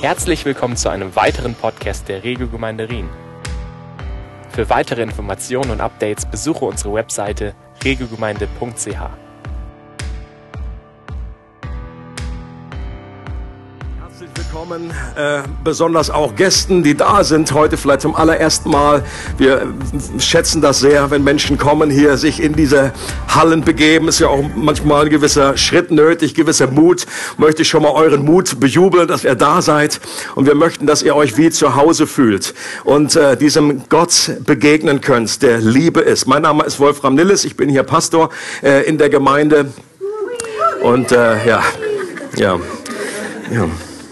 Herzlich willkommen zu einem weiteren Podcast der Regelgemeinde Rien. Für weitere Informationen und Updates besuche unsere Webseite regelgemeinde.ch. willkommen, äh, besonders auch Gästen, die da sind heute vielleicht zum allerersten Mal. Wir schätzen das sehr, wenn Menschen kommen hier, sich in diese Hallen begeben. Ist ja auch manchmal ein gewisser Schritt nötig, gewisser Mut. Möchte ich schon mal euren Mut bejubeln, dass ihr da seid. Und wir möchten, dass ihr euch wie zu Hause fühlt und äh, diesem Gott begegnen könnt, der Liebe ist. Mein Name ist Wolfram Nilles, ich bin hier Pastor äh, in der Gemeinde. Und äh, ja, ja, ja.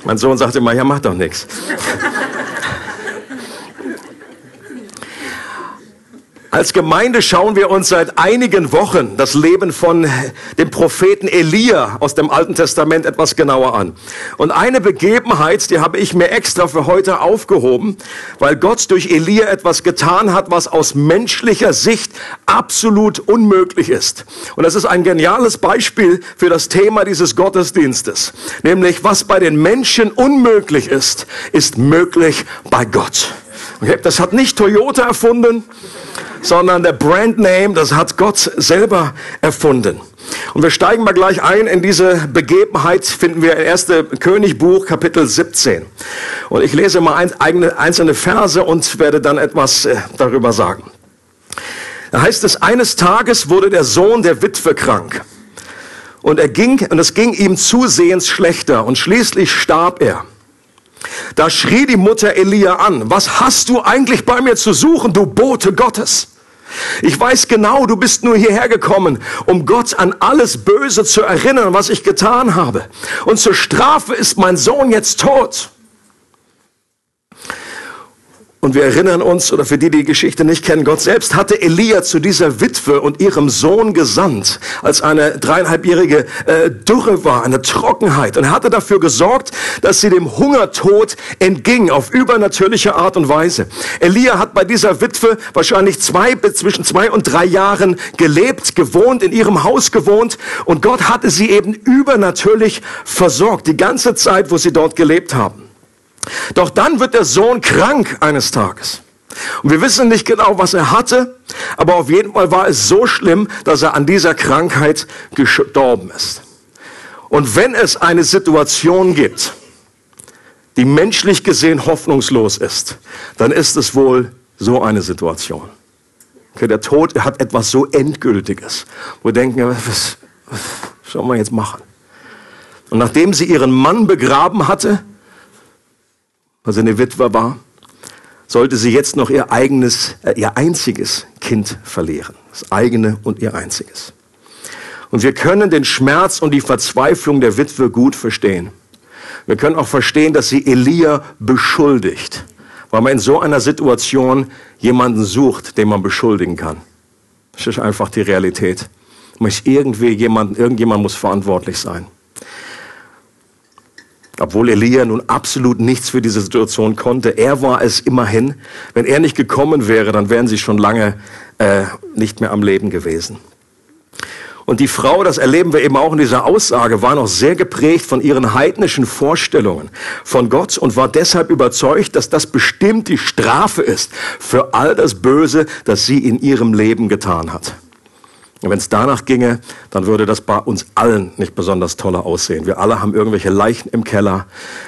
Mein Sohn sagte immer, ja, mach doch nichts. Als Gemeinde schauen wir uns seit einigen Wochen das Leben von dem Propheten Elia aus dem Alten Testament etwas genauer an. Und eine Begebenheit, die habe ich mir extra für heute aufgehoben, weil Gott durch Elia etwas getan hat, was aus menschlicher Sicht absolut unmöglich ist. Und das ist ein geniales Beispiel für das Thema dieses Gottesdienstes. Nämlich, was bei den Menschen unmöglich ist, ist möglich bei Gott. Okay? Das hat nicht Toyota erfunden, sondern der Brandname, das hat Gott selber erfunden. Und wir steigen mal gleich ein in diese Begebenheit, finden wir in 1. Königbuch, Kapitel 17. Und ich lese mal einzelne Verse und werde dann etwas äh, darüber sagen. Da heißt es, eines Tages wurde der Sohn der Witwe krank. Und er ging, und es ging ihm zusehends schlechter, und schließlich starb er. Da schrie die Mutter Elia an, was hast du eigentlich bei mir zu suchen, du Bote Gottes? Ich weiß genau, du bist nur hierher gekommen, um Gott an alles Böse zu erinnern, was ich getan habe. Und zur Strafe ist mein Sohn jetzt tot. Und wir erinnern uns, oder für die, die die Geschichte nicht kennen, Gott selbst hatte Elia zu dieser Witwe und ihrem Sohn gesandt, als eine dreieinhalbjährige äh, Dürre war, eine Trockenheit. Und er hatte dafür gesorgt, dass sie dem Hungertod entging, auf übernatürliche Art und Weise. Elia hat bei dieser Witwe wahrscheinlich zwei, zwischen zwei und drei Jahren gelebt, gewohnt, in ihrem Haus gewohnt. Und Gott hatte sie eben übernatürlich versorgt, die ganze Zeit, wo sie dort gelebt haben. Doch dann wird der Sohn krank eines Tages. Und wir wissen nicht genau, was er hatte, aber auf jeden Fall war es so schlimm, dass er an dieser Krankheit gestorben ist. Und wenn es eine Situation gibt, die menschlich gesehen hoffnungslos ist, dann ist es wohl so eine Situation. Okay, der Tod hat etwas so Endgültiges, wo wir denken, was, was soll man jetzt machen? Und nachdem sie ihren Mann begraben hatte, weil sie eine Witwe war, sollte sie jetzt noch ihr eigenes, äh, ihr einziges Kind verlieren. Das eigene und ihr einziges. Und wir können den Schmerz und die Verzweiflung der Witwe gut verstehen. Wir können auch verstehen, dass sie Elia beschuldigt, weil man in so einer Situation jemanden sucht, den man beschuldigen kann. Das ist einfach die Realität. Irgendwie jemand, irgendjemand muss verantwortlich sein. Obwohl Elia nun absolut nichts für diese Situation konnte. Er war es immerhin. Wenn er nicht gekommen wäre, dann wären sie schon lange äh, nicht mehr am Leben gewesen. Und die Frau, das erleben wir eben auch in dieser Aussage, war noch sehr geprägt von ihren heidnischen Vorstellungen von Gott und war deshalb überzeugt, dass das bestimmt die Strafe ist für all das Böse, das sie in ihrem Leben getan hat. Wenn es danach ginge, dann würde das bei uns allen nicht besonders toller aussehen. Wir alle haben irgendwelche Leichen im Keller.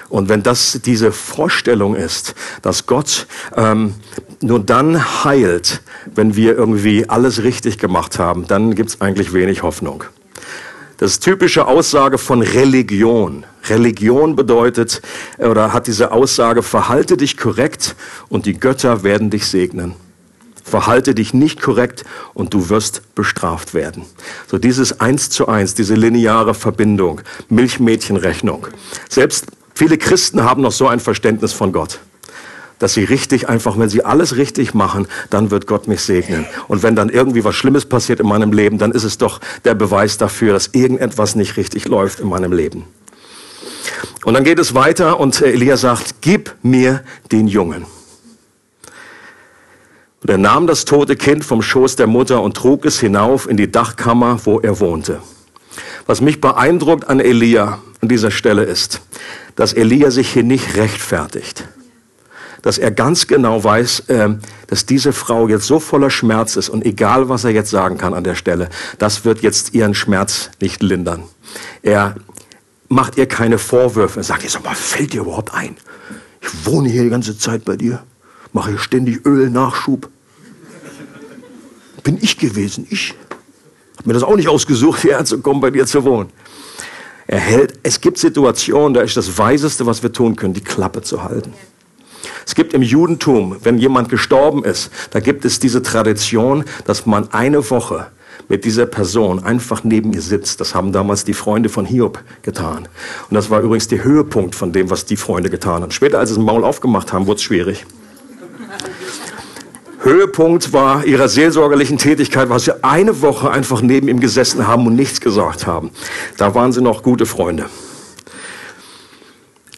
Und wenn das diese Vorstellung ist, dass Gott ähm, nur dann heilt, wenn wir irgendwie alles richtig gemacht haben, dann gibt es eigentlich wenig Hoffnung. Das ist typische Aussage von Religion. Religion bedeutet oder hat diese Aussage, verhalte dich korrekt und die Götter werden dich segnen. Verhalte dich nicht korrekt und du wirst bestraft werden. So dieses eins zu eins, diese lineare Verbindung, Milchmädchenrechnung. Selbst viele Christen haben noch so ein Verständnis von Gott dass sie richtig einfach, wenn sie alles richtig machen, dann wird Gott mich segnen. Und wenn dann irgendwie was Schlimmes passiert in meinem Leben, dann ist es doch der Beweis dafür, dass irgendetwas nicht richtig läuft in meinem Leben. Und dann geht es weiter und Elia sagt, gib mir den Jungen. Und er nahm das tote Kind vom Schoß der Mutter und trug es hinauf in die Dachkammer, wo er wohnte. Was mich beeindruckt an Elia an dieser Stelle ist, dass Elia sich hier nicht rechtfertigt. Dass er ganz genau weiß, äh, dass diese Frau jetzt so voller Schmerz ist und egal was er jetzt sagen kann an der Stelle, das wird jetzt ihren Schmerz nicht lindern. Er macht ihr keine Vorwürfe. Sagt, jetzt mal, fällt dir überhaupt ein? Ich wohne hier die ganze Zeit bei dir, mache hier ständig Ölnachschub. Bin ich gewesen, ich. Hab mir das auch nicht ausgesucht, hierher zu kommen, bei dir zu wohnen. Er hält, es gibt Situationen, da ist das Weiseste, was wir tun können, die Klappe zu halten. Es gibt im Judentum, wenn jemand gestorben ist, da gibt es diese Tradition, dass man eine Woche mit dieser Person einfach neben ihr sitzt. Das haben damals die Freunde von Hiob getan. Und das war übrigens der Höhepunkt von dem, was die Freunde getan haben. Später, als sie das Maul aufgemacht haben, wurde es schwierig. Höhepunkt war ihrer seelsorgerlichen Tätigkeit, was sie eine Woche einfach neben ihm gesessen haben und nichts gesagt haben. Da waren sie noch gute Freunde.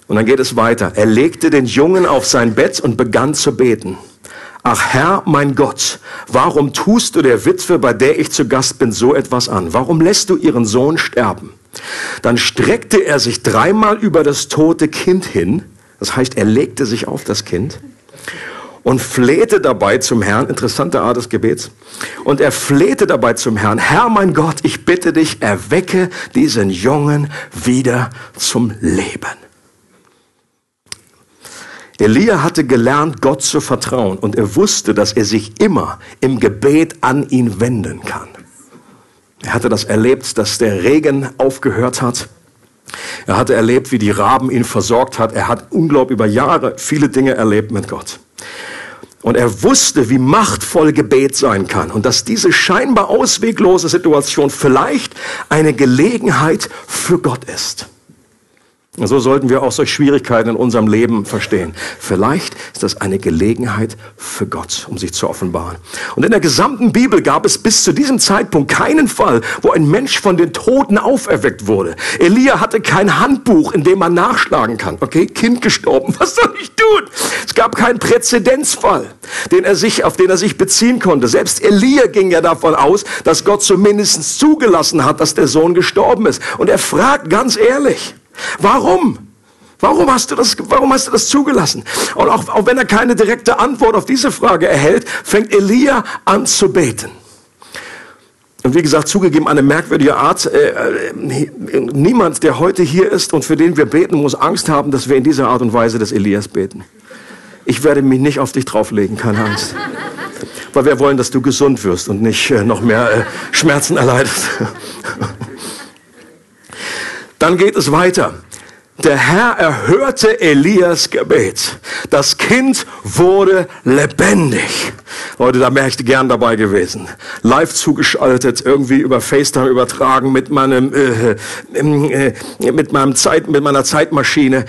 Und dann geht es weiter. Er legte den Jungen auf sein Bett und begann zu beten. Ach Herr, mein Gott, warum tust du der Witwe, bei der ich zu Gast bin, so etwas an? Warum lässt du ihren Sohn sterben? Dann streckte er sich dreimal über das tote Kind hin. Das heißt, er legte sich auf das Kind und flehte dabei zum Herrn, interessante Art des Gebets, und er flehte dabei zum Herrn, Herr mein Gott, ich bitte dich, erwecke diesen Jungen wieder zum Leben. Elia hatte gelernt, Gott zu vertrauen und er wusste, dass er sich immer im Gebet an ihn wenden kann. Er hatte das erlebt, dass der Regen aufgehört hat. Er hatte erlebt, wie die Raben ihn versorgt hat. Er hat unglaublich über Jahre viele Dinge erlebt mit Gott. Und er wusste, wie machtvoll Gebet sein kann und dass diese scheinbar ausweglose Situation vielleicht eine Gelegenheit für Gott ist. Und so sollten wir auch solche Schwierigkeiten in unserem Leben verstehen. Vielleicht ist das eine Gelegenheit für Gott, um sich zu offenbaren. Und in der gesamten Bibel gab es bis zu diesem Zeitpunkt keinen Fall, wo ein Mensch von den Toten auferweckt wurde. Elia hatte kein Handbuch, in dem man nachschlagen kann. Okay, Kind gestorben, was soll ich tun? Es gab keinen Präzedenzfall, den er sich, auf den er sich beziehen konnte. Selbst Elia ging ja davon aus, dass Gott zumindest zugelassen hat, dass der Sohn gestorben ist. Und er fragt ganz ehrlich, Warum? Warum hast du das, warum hast du das zugelassen? Und auch, auch wenn er keine direkte Antwort auf diese Frage erhält, fängt Elia an zu beten. Und wie gesagt, zugegeben eine merkwürdige Art. Äh, äh, niemand, der heute hier ist und für den wir beten, muss Angst haben, dass wir in dieser Art und Weise des Elias beten. Ich werde mich nicht auf dich drauflegen, keine Angst. Weil wir wollen, dass du gesund wirst und nicht äh, noch mehr äh, Schmerzen erleidest. Dann geht es weiter. Der Herr erhörte Elias Gebet. Das Kind wurde lebendig. Leute, da wäre ich gern dabei gewesen. Live zugeschaltet, irgendwie über FaceTime übertragen mit meinem, äh, äh, mit meinem Zeit, mit meiner Zeitmaschine.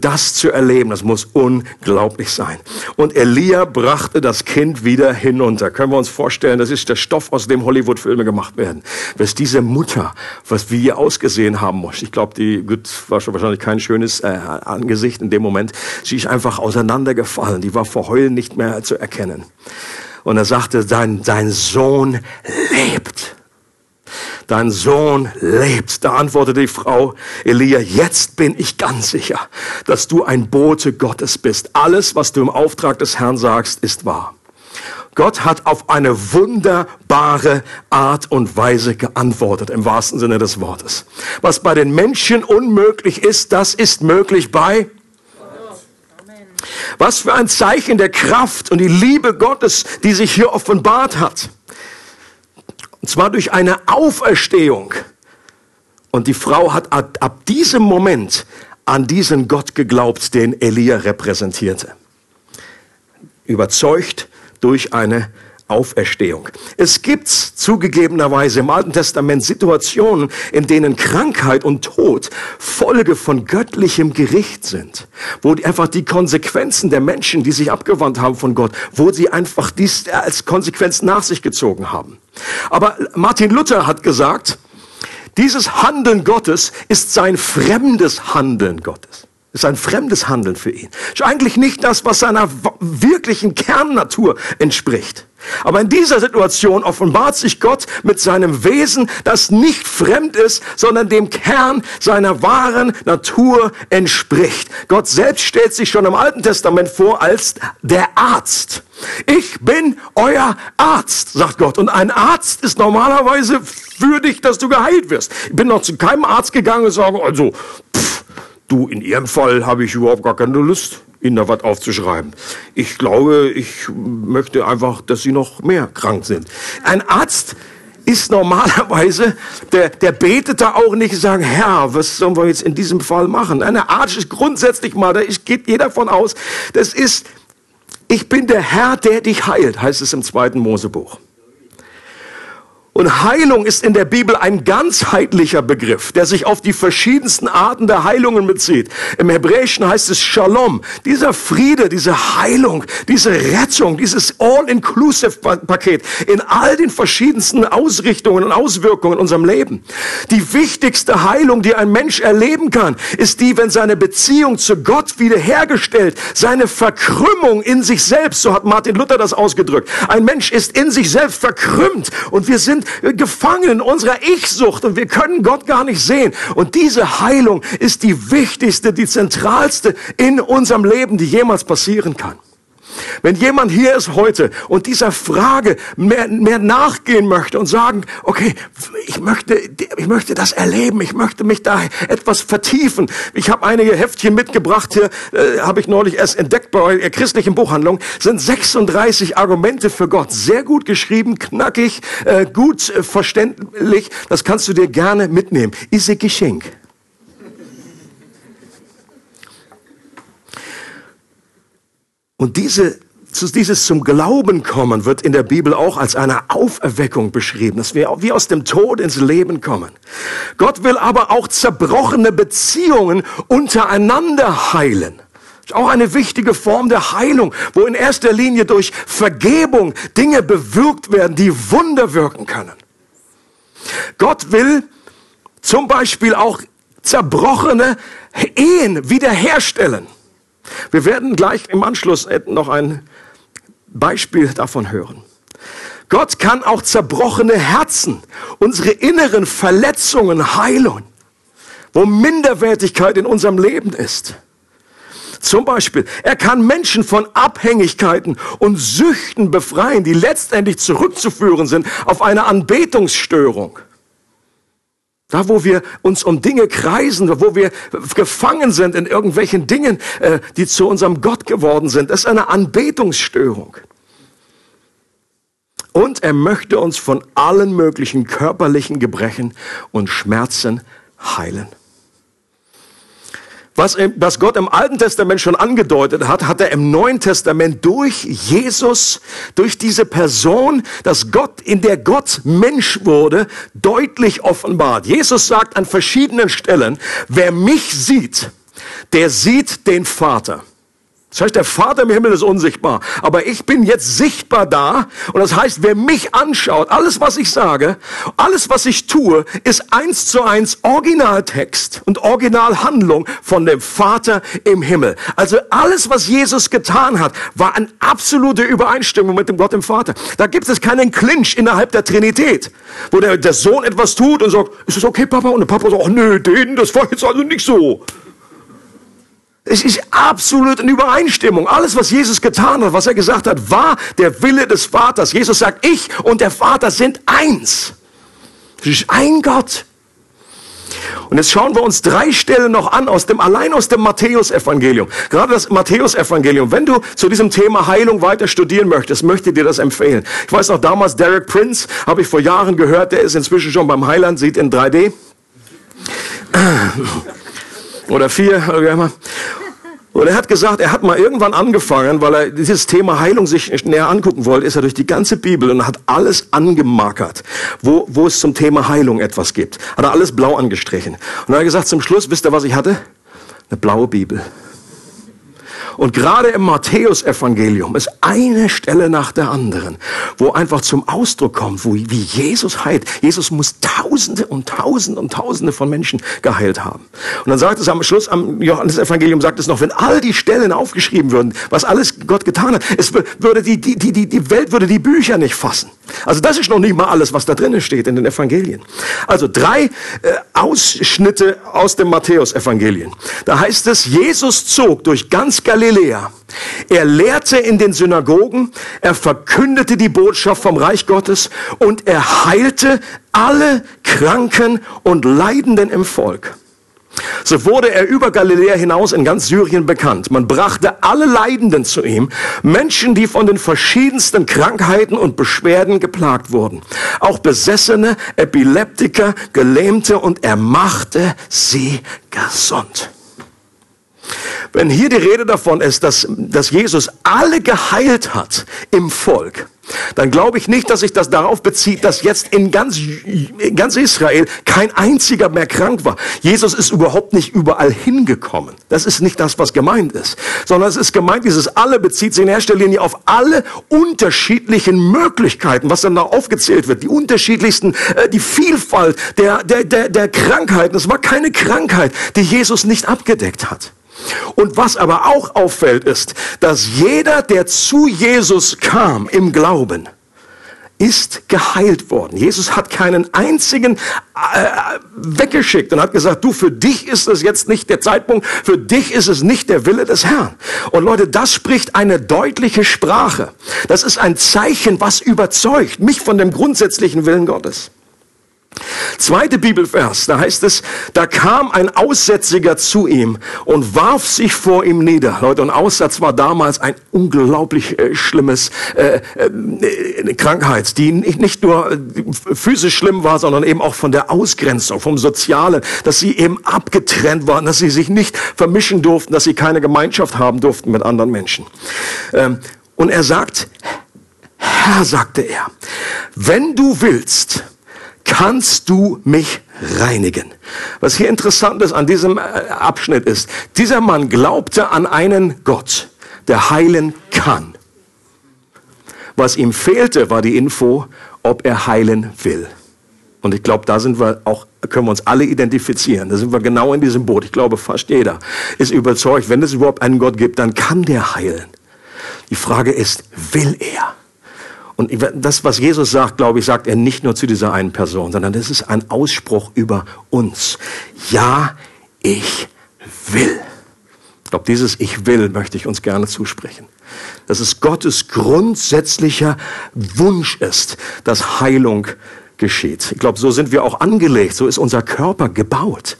Das zu erleben, das muss unglaublich sein. Und Elia brachte das Kind wieder hinunter. Können wir uns vorstellen, das ist der Stoff, aus dem Hollywood-Filme gemacht werden. Was diese Mutter, was wie ihr ausgesehen haben muss. Ich glaube, die gut, war schon wahrscheinlich kein schönes äh, Angesicht in dem Moment. Sie ist einfach auseinandergefallen. Die war vor Heulen nicht mehr zu erkennen. Und er sagte, dein, dein Sohn lebt. Dein Sohn lebt. Da antwortete die Frau Elia, jetzt bin ich ganz sicher, dass du ein Bote Gottes bist. Alles, was du im Auftrag des Herrn sagst, ist wahr. Gott hat auf eine wunderbare Art und Weise geantwortet, im wahrsten Sinne des Wortes. Was bei den Menschen unmöglich ist, das ist möglich bei was für ein Zeichen der Kraft und die Liebe Gottes, die sich hier offenbart hat. Und zwar durch eine Auferstehung. Und die Frau hat ab, ab diesem Moment an diesen Gott geglaubt, den Elia repräsentierte. Überzeugt durch eine Auferstehung. Es gibt zugegebenerweise im Alten Testament Situationen, in denen Krankheit und Tod Folge von göttlichem Gericht sind, wo einfach die Konsequenzen der Menschen, die sich abgewandt haben von Gott, wo sie einfach dies als Konsequenz nach sich gezogen haben. Aber Martin Luther hat gesagt, dieses Handeln Gottes ist sein fremdes Handeln Gottes ist ein fremdes Handeln für ihn. Ist eigentlich nicht das, was seiner wirklichen Kernnatur entspricht. Aber in dieser Situation offenbart sich Gott mit seinem Wesen, das nicht fremd ist, sondern dem Kern seiner wahren Natur entspricht. Gott selbst stellt sich schon im Alten Testament vor als der Arzt. Ich bin euer Arzt, sagt Gott. Und ein Arzt ist normalerweise für dich, dass du geheilt wirst. Ich bin noch zu keinem Arzt gegangen und sage, also, pff, du, in Ihrem Fall habe ich überhaupt gar keine Lust. Ihnen da was aufzuschreiben. Ich glaube, ich möchte einfach, dass Sie noch mehr krank sind. Ein Arzt ist normalerweise, der, der betet da auch nicht sagt, Herr, was sollen wir jetzt in diesem Fall machen? Ein Arzt ist grundsätzlich mal, da geht jeder von aus, das ist, ich bin der Herr, der dich heilt, heißt es im zweiten Mosebuch. Und Heilung ist in der Bibel ein ganzheitlicher Begriff, der sich auf die verschiedensten Arten der Heilungen bezieht. Im Hebräischen heißt es Shalom. Dieser Friede, diese Heilung, diese Rettung, dieses All-Inclusive-Paket in all den verschiedensten Ausrichtungen und Auswirkungen in unserem Leben. Die wichtigste Heilung, die ein Mensch erleben kann, ist die, wenn seine Beziehung zu Gott wiederhergestellt, seine Verkrümmung in sich selbst, so hat Martin Luther das ausgedrückt. Ein Mensch ist in sich selbst verkrümmt und wir sind gefangen in unserer Ich-Sucht und wir können Gott gar nicht sehen. Und diese Heilung ist die wichtigste, die zentralste in unserem Leben, die jemals passieren kann. Wenn jemand hier ist heute und dieser Frage mehr, mehr nachgehen möchte und sagen, okay, ich möchte, ich möchte das erleben, ich möchte mich da etwas vertiefen. Ich habe einige Heftchen mitgebracht hier, äh, habe ich neulich erst entdeckt bei der christlichen Buchhandlung, sind 36 Argumente für Gott. Sehr gut geschrieben, knackig, äh, gut äh, verständlich. Das kannst du dir gerne mitnehmen. Ist ein Geschenk. Und diese, dieses zum Glauben kommen wird in der Bibel auch als eine Auferweckung beschrieben, dass wir wie aus dem Tod ins Leben kommen. Gott will aber auch zerbrochene Beziehungen untereinander heilen. Auch eine wichtige Form der Heilung, wo in erster Linie durch Vergebung Dinge bewirkt werden, die Wunder wirken können. Gott will zum Beispiel auch zerbrochene Ehen wiederherstellen. Wir werden gleich im Anschluss noch ein Beispiel davon hören. Gott kann auch zerbrochene Herzen, unsere inneren Verletzungen heilen, wo Minderwertigkeit in unserem Leben ist. Zum Beispiel, er kann Menschen von Abhängigkeiten und Süchten befreien, die letztendlich zurückzuführen sind auf eine Anbetungsstörung. Da, wo wir uns um Dinge kreisen, wo wir gefangen sind in irgendwelchen Dingen, äh, die zu unserem Gott geworden sind. Das ist eine Anbetungsstörung. Und er möchte uns von allen möglichen körperlichen Gebrechen und Schmerzen heilen. Was, was Gott im Alten Testament schon angedeutet hat, hat er im Neuen Testament durch Jesus, durch diese Person, dass Gott, in der Gott Mensch wurde, deutlich offenbart. Jesus sagt an verschiedenen Stellen, wer mich sieht, der sieht den Vater. Das heißt, der Vater im Himmel ist unsichtbar. Aber ich bin jetzt sichtbar da. Und das heißt, wer mich anschaut, alles, was ich sage, alles, was ich tue, ist eins zu eins Originaltext und Originalhandlung von dem Vater im Himmel. Also alles, was Jesus getan hat, war eine absolute Übereinstimmung mit dem Gott im Vater. Da gibt es keinen Clinch innerhalb der Trinität, wo der, der Sohn etwas tut und sagt, ist es okay, Papa? Und der Papa sagt, oh, nö, den, das war jetzt also nicht so. Es ist absolut in Übereinstimmung. Alles, was Jesus getan hat, was er gesagt hat, war der Wille des Vaters. Jesus sagt, ich und der Vater sind eins. Es ist ein Gott. Und jetzt schauen wir uns drei Stellen noch an, aus dem, allein aus dem Matthäusevangelium. Gerade das Matthäusevangelium. Wenn du zu diesem Thema Heilung weiter studieren möchtest, möchte ich dir das empfehlen. Ich weiß noch, damals Derek Prince, habe ich vor Jahren gehört, der ist inzwischen schon beim Heiland, sieht in 3D oder vier oder wie immer. Und er hat gesagt, er hat mal irgendwann angefangen, weil er dieses Thema Heilung sich näher angucken wollte, ist er durch die ganze Bibel und hat alles angemarkert, wo, wo es zum Thema Heilung etwas gibt. Hat er alles blau angestrichen. Und dann hat er gesagt, zum Schluss, wisst ihr, was ich hatte? Eine blaue Bibel. Und gerade im Matthäusevangelium ist eine Stelle nach der anderen, wo einfach zum Ausdruck kommt, wo, wie Jesus heilt. Jesus muss Tausende und Tausende und Tausende von Menschen geheilt haben. Und dann sagt es am Schluss, am Johannesevangelium sagt es noch, wenn all die Stellen aufgeschrieben würden, was alles Gott getan hat, es würde die, die, die, die Welt würde die Bücher nicht fassen. Also das ist noch nicht mal alles, was da drinnen steht in den Evangelien. Also drei äh, Ausschnitte aus dem Matthäus-Evangelien. Da heißt es, Jesus zog durch ganz Galiläa. Er lehrte in den Synagogen, er verkündete die Botschaft vom Reich Gottes und er heilte alle Kranken und Leidenden im Volk. So wurde er über Galiläa hinaus in ganz Syrien bekannt. Man brachte alle Leidenden zu ihm, Menschen, die von den verschiedensten Krankheiten und Beschwerden geplagt wurden. Auch Besessene, Epileptiker, Gelähmte und er machte sie gesund. Wenn hier die Rede davon ist, dass, dass Jesus alle geheilt hat im Volk, dann glaube ich nicht, dass sich das darauf bezieht, dass jetzt in ganz, in ganz Israel kein einziger mehr krank war. Jesus ist überhaupt nicht überall hingekommen. Das ist nicht das, was gemeint ist. Sondern es ist gemeint, dieses alle bezieht sich in erster Linie auf alle unterschiedlichen Möglichkeiten, was dann da aufgezählt wird. Die unterschiedlichsten, äh, die Vielfalt der, der, der, der Krankheiten. Es war keine Krankheit, die Jesus nicht abgedeckt hat. Und was aber auch auffällt, ist, dass jeder, der zu Jesus kam im Glauben, ist geheilt worden. Jesus hat keinen einzigen äh, weggeschickt und hat gesagt, du, für dich ist es jetzt nicht der Zeitpunkt, für dich ist es nicht der Wille des Herrn. Und Leute, das spricht eine deutliche Sprache. Das ist ein Zeichen, was überzeugt mich von dem grundsätzlichen Willen Gottes. Zweite Bibelvers, da heißt es, da kam ein Aussätziger zu ihm und warf sich vor ihm nieder. Leute, und Aussatz war damals ein unglaublich äh, schlimmes äh, äh, Krankheit, die nicht, nicht nur äh, physisch schlimm war, sondern eben auch von der Ausgrenzung, vom Sozialen, dass sie eben abgetrennt waren, dass sie sich nicht vermischen durften, dass sie keine Gemeinschaft haben durften mit anderen Menschen. Ähm, und er sagt, Herr, sagte er, wenn du willst, kannst du mich reinigen. Was hier interessant ist an diesem äh, Abschnitt ist, dieser Mann glaubte an einen Gott, der heilen kann. Was ihm fehlte, war die Info, ob er heilen will. Und ich glaube, da sind wir auch, können wir uns alle identifizieren. Da sind wir genau in diesem Boot. Ich glaube, fast jeder ist überzeugt, wenn es überhaupt einen Gott gibt, dann kann der heilen. Die Frage ist, will er? Und das, was Jesus sagt, glaube ich, sagt er nicht nur zu dieser einen Person, sondern das ist ein Ausspruch über uns. Ja, ich will. Ich glaube, dieses Ich will möchte ich uns gerne zusprechen. Dass es Gottes grundsätzlicher Wunsch ist, dass Heilung geschieht. Ich glaube, so sind wir auch angelegt, so ist unser Körper gebaut.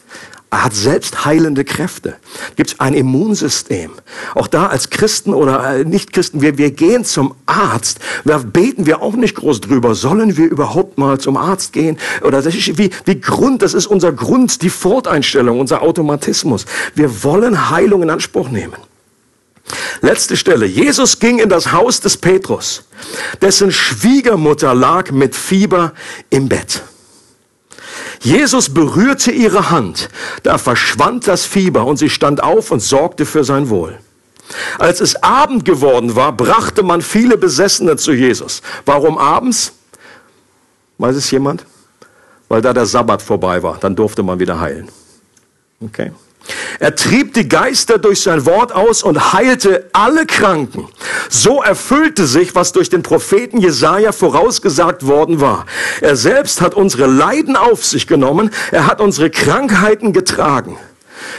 Er hat selbst heilende Kräfte. Gibt ein Immunsystem. Auch da als Christen oder äh, Nicht-Christen, wir, wir gehen zum Arzt. Da beten wir auch nicht groß drüber. Sollen wir überhaupt mal zum Arzt gehen? Oder das ist wie, wie Grund, das ist unser Grund, die Forteinstellung, unser Automatismus. Wir wollen Heilung in Anspruch nehmen. Letzte Stelle. Jesus ging in das Haus des Petrus. Dessen Schwiegermutter lag mit Fieber im Bett. Jesus berührte ihre Hand, da verschwand das Fieber und sie stand auf und sorgte für sein Wohl. Als es Abend geworden war, brachte man viele Besessene zu Jesus. Warum abends? Weiß es jemand? Weil da der Sabbat vorbei war, dann durfte man wieder heilen. Okay. Er trieb die Geister durch sein Wort aus und heilte alle Kranken. So erfüllte sich, was durch den Propheten Jesaja vorausgesagt worden war. Er selbst hat unsere Leiden auf sich genommen. Er hat unsere Krankheiten getragen.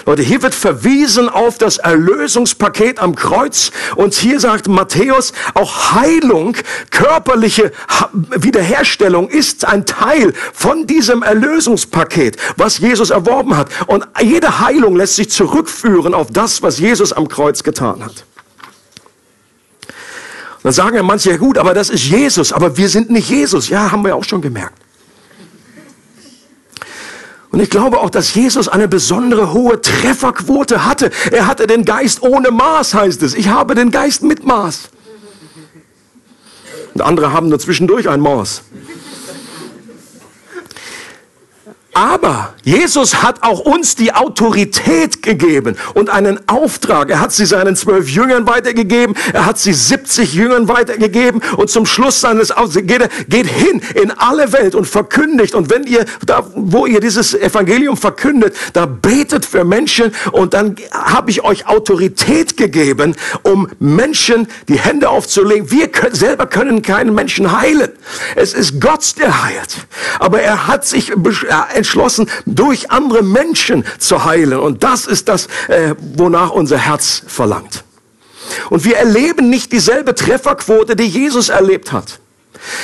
Leute, hier wird verwiesen auf das Erlösungspaket am Kreuz. Und hier sagt Matthäus, auch Heilung, körperliche Wiederherstellung ist ein Teil von diesem Erlösungspaket, was Jesus erworben hat. Und jede Heilung lässt sich zurückführen auf das, was Jesus am Kreuz getan hat. Dann sagen ja manche, ja gut, aber das ist Jesus, aber wir sind nicht Jesus. Ja, haben wir auch schon gemerkt. Und ich glaube auch, dass Jesus eine besondere hohe Trefferquote hatte. Er hatte den Geist ohne Maß, heißt es. Ich habe den Geist mit Maß. Und andere haben nur zwischendurch ein Maß. Aber Jesus hat auch uns die Autorität gegeben und einen Auftrag. Er hat sie seinen zwölf Jüngern weitergegeben, er hat sie 70 Jüngern weitergegeben und zum Schluss seines geht, er, geht hin in alle Welt und verkündigt. Und wenn ihr, da, wo ihr dieses Evangelium verkündet, da betet für Menschen und dann habe ich euch Autorität gegeben, um Menschen die Hände aufzulegen. Wir können, selber können keinen Menschen heilen. Es ist Gott, der heilt. Aber er hat sich entschlossen, durch andere Menschen zu heilen. Und das ist das, äh, wonach unser Herz verlangt. Und wir erleben nicht dieselbe Trefferquote, die Jesus erlebt hat.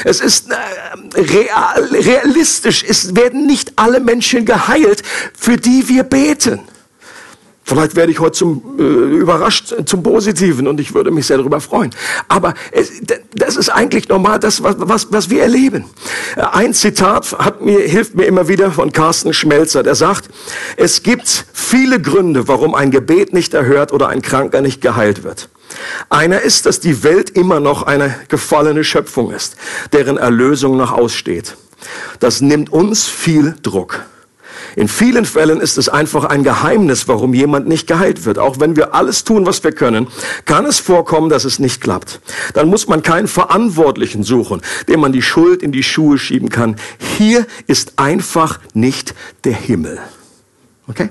Es ist äh, real, realistisch, es werden nicht alle Menschen geheilt, für die wir beten. Vielleicht werde ich heute zum, äh, überrascht zum Positiven und ich würde mich sehr darüber freuen. Aber es, das ist eigentlich normal, das, was, was, was wir erleben. Äh, ein Zitat hat mir, hilft mir immer wieder von Carsten Schmelzer. Der sagt, es gibt viele Gründe, warum ein Gebet nicht erhört oder ein Kranker nicht geheilt wird. Einer ist, dass die Welt immer noch eine gefallene Schöpfung ist, deren Erlösung noch aussteht. Das nimmt uns viel Druck. In vielen Fällen ist es einfach ein Geheimnis, warum jemand nicht geheilt wird. Auch wenn wir alles tun, was wir können, kann es vorkommen, dass es nicht klappt. Dann muss man keinen Verantwortlichen suchen, dem man die Schuld in die Schuhe schieben kann. Hier ist einfach nicht der Himmel. Okay?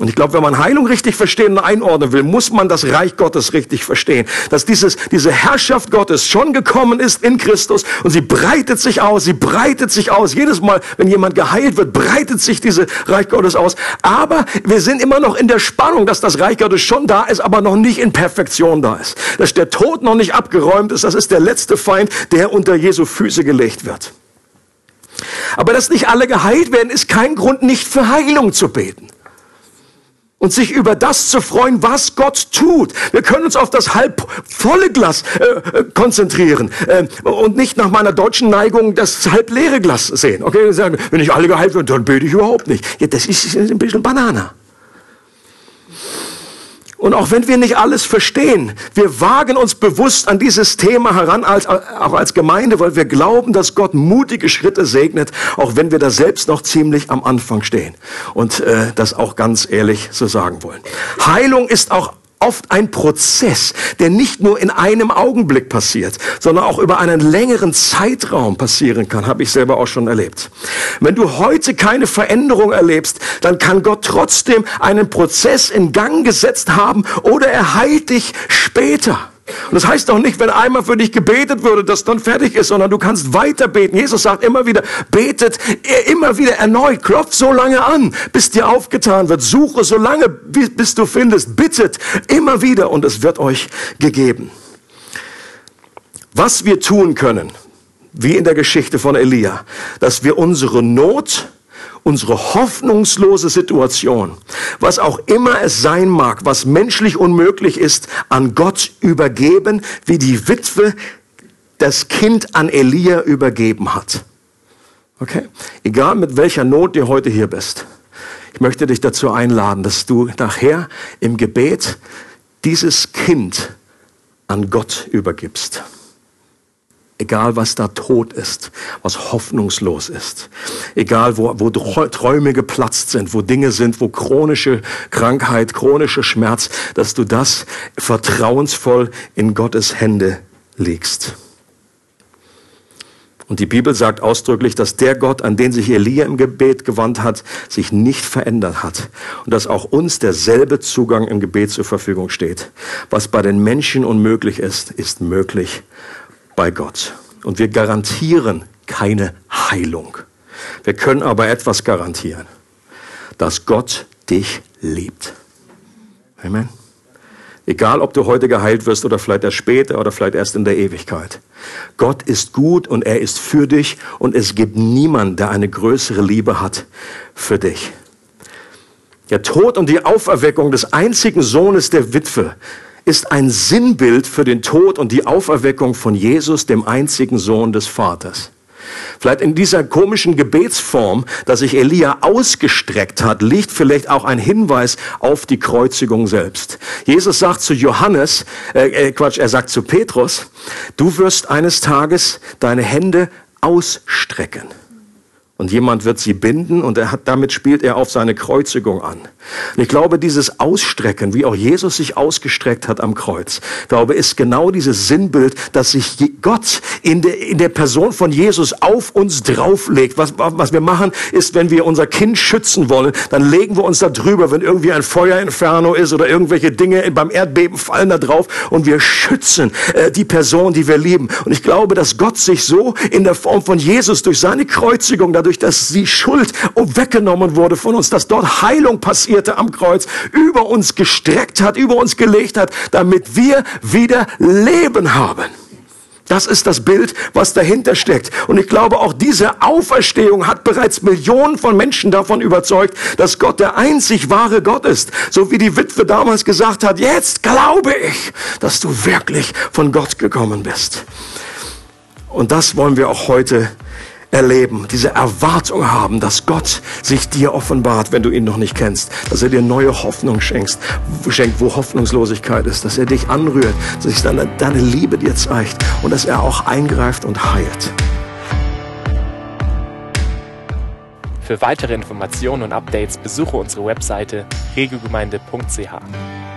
Und ich glaube, wenn man Heilung richtig verstehen und einordnen will, muss man das Reich Gottes richtig verstehen. Dass dieses, diese Herrschaft Gottes schon gekommen ist in Christus und sie breitet sich aus, sie breitet sich aus. Jedes Mal, wenn jemand geheilt wird, breitet sich diese Reich Gottes aus. Aber wir sind immer noch in der Spannung, dass das Reich Gottes schon da ist, aber noch nicht in Perfektion da ist. Dass der Tod noch nicht abgeräumt ist, das ist der letzte Feind, der unter Jesu Füße gelegt wird. Aber dass nicht alle geheilt werden, ist kein Grund, nicht für Heilung zu beten und sich über das zu freuen, was Gott tut. Wir können uns auf das halb volle Glas äh, äh, konzentrieren äh, und nicht nach meiner deutschen Neigung das halb leere Glas sehen. Okay, sagen, wenn ich alle geheilt werden, dann bete ich überhaupt nicht. Ja, das ist ein bisschen Banane. Und auch wenn wir nicht alles verstehen, wir wagen uns bewusst an dieses Thema heran, als, auch als Gemeinde, weil wir glauben, dass Gott mutige Schritte segnet, auch wenn wir da selbst noch ziemlich am Anfang stehen und äh, das auch ganz ehrlich so sagen wollen. Heilung ist auch oft ein Prozess, der nicht nur in einem Augenblick passiert, sondern auch über einen längeren Zeitraum passieren kann, habe ich selber auch schon erlebt. Wenn du heute keine Veränderung erlebst, dann kann Gott trotzdem einen Prozess in Gang gesetzt haben oder er heilt dich später. Und das heißt auch nicht, wenn einmal für dich gebetet würde, dass dann fertig ist, sondern du kannst weiter beten. Jesus sagt immer wieder, betet immer wieder erneut, klopft so lange an, bis dir aufgetan wird. Suche so lange, bis du findest. Bittet immer wieder und es wird euch gegeben. Was wir tun können, wie in der Geschichte von Elia, dass wir unsere Not unsere hoffnungslose Situation, was auch immer es sein mag, was menschlich unmöglich ist, an Gott übergeben, wie die Witwe das Kind an Elia übergeben hat. Okay? Egal mit welcher Not du heute hier bist. Ich möchte dich dazu einladen, dass du nachher im Gebet dieses Kind an Gott übergibst. Egal, was da tot ist, was hoffnungslos ist. Egal, wo, wo Träume geplatzt sind, wo Dinge sind, wo chronische Krankheit, chronische Schmerz, dass du das vertrauensvoll in Gottes Hände legst. Und die Bibel sagt ausdrücklich, dass der Gott, an den sich Elia im Gebet gewandt hat, sich nicht verändert hat. Und dass auch uns derselbe Zugang im Gebet zur Verfügung steht. Was bei den Menschen unmöglich ist, ist möglich bei Gott. Und wir garantieren keine Heilung. Wir können aber etwas garantieren, dass Gott dich liebt. Amen. Egal, ob du heute geheilt wirst oder vielleicht erst später oder vielleicht erst in der Ewigkeit. Gott ist gut und er ist für dich und es gibt niemanden, der eine größere Liebe hat für dich. Der Tod und die Auferweckung des einzigen Sohnes der Witwe ist ein Sinnbild für den Tod und die Auferweckung von Jesus, dem einzigen Sohn des Vaters. Vielleicht in dieser komischen Gebetsform, dass sich Elia ausgestreckt hat, liegt vielleicht auch ein Hinweis auf die Kreuzigung selbst. Jesus sagt zu Johannes, äh, äh, Quatsch, er sagt zu Petrus, du wirst eines Tages deine Hände ausstrecken Und jemand wird sie binden und er hat, damit spielt er auf seine Kreuzigung an. Und ich glaube, dieses Ausstrecken, wie auch Jesus sich ausgestreckt hat am Kreuz, glaube, ist genau dieses Sinnbild, dass sich Gott in der, in der Person von Jesus auf uns drauflegt. Was, was wir machen, ist, wenn wir unser Kind schützen wollen, dann legen wir uns da drüber, wenn irgendwie ein Feuerinferno ist oder irgendwelche Dinge beim Erdbeben fallen da drauf und wir schützen äh, die Person, die wir lieben. Und ich glaube, dass Gott sich so in der Form von Jesus durch seine Kreuzigung dadurch, dass die Schuld weggenommen wurde von uns, dass dort Heilung passierte am Kreuz, über uns gestreckt hat, über uns gelegt hat, damit wir wieder Leben haben. Das ist das Bild, was dahinter steckt. Und ich glaube, auch diese Auferstehung hat bereits Millionen von Menschen davon überzeugt, dass Gott der einzig wahre Gott ist. So wie die Witwe damals gesagt hat, jetzt glaube ich, dass du wirklich von Gott gekommen bist. Und das wollen wir auch heute erleben, diese Erwartung haben, dass Gott sich dir offenbart, wenn du ihn noch nicht kennst, dass er dir neue Hoffnung schenkst, schenkt, wo Hoffnungslosigkeit ist, dass er dich anrührt, dass sich deine, deine Liebe dir zeigt und dass er auch eingreift und heilt. Für weitere Informationen und Updates besuche unsere Webseite regelgemeinde.ch.